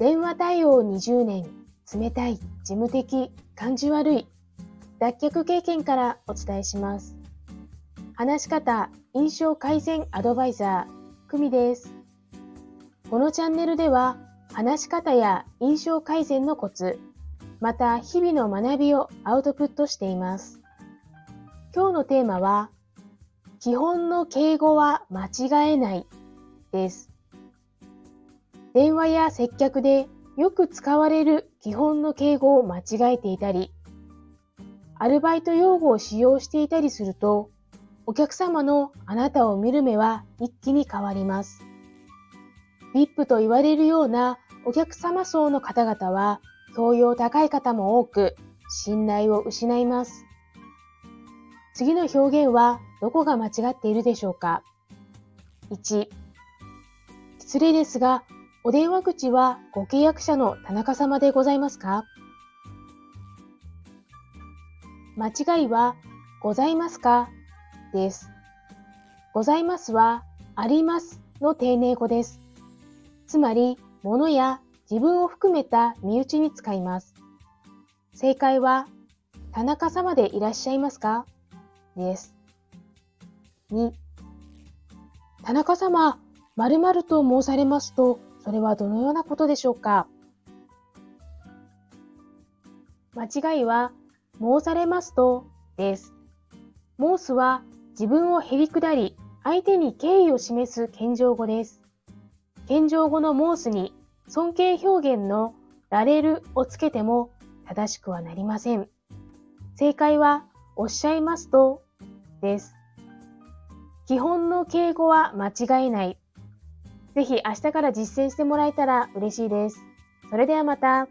電話対応20年、冷たい、事務的、感じ悪い、脱却経験からお伝えします。話し方、印象改善アドバイザー、久美です。このチャンネルでは、話し方や印象改善のコツ、また日々の学びをアウトプットしています。今日のテーマは、基本の敬語は間違えないです。電話や接客でよく使われる基本の敬語を間違えていたり、アルバイト用語を使用していたりすると、お客様のあなたを見る目は一気に変わります。VIP と言われるようなお客様層の方々は、教養高い方も多く、信頼を失います。次の表現はどこが間違っているでしょうか ?1、失礼ですが、お電話口はご契約者の田中様でございますか？間違いは、ございますか？です。ございますは、ありますの丁寧語です。つまり、物や自分を含めた身内に使います。正解は、田中様でいらっしゃいますか？です。2、田中様、〇〇と申されますと、それはどのようなことでしょうか？間違いは、申されますと、です。申すは、自分をへりくだり、相手に敬意を示す謙譲語です。謙譲語の申すに、尊敬表現のられるをつけても正しくはなりません。正解は、おっしゃいますと、です。基本の敬語は間違いない。ぜひ明日から実践してもらえたら嬉しいです。それではまた。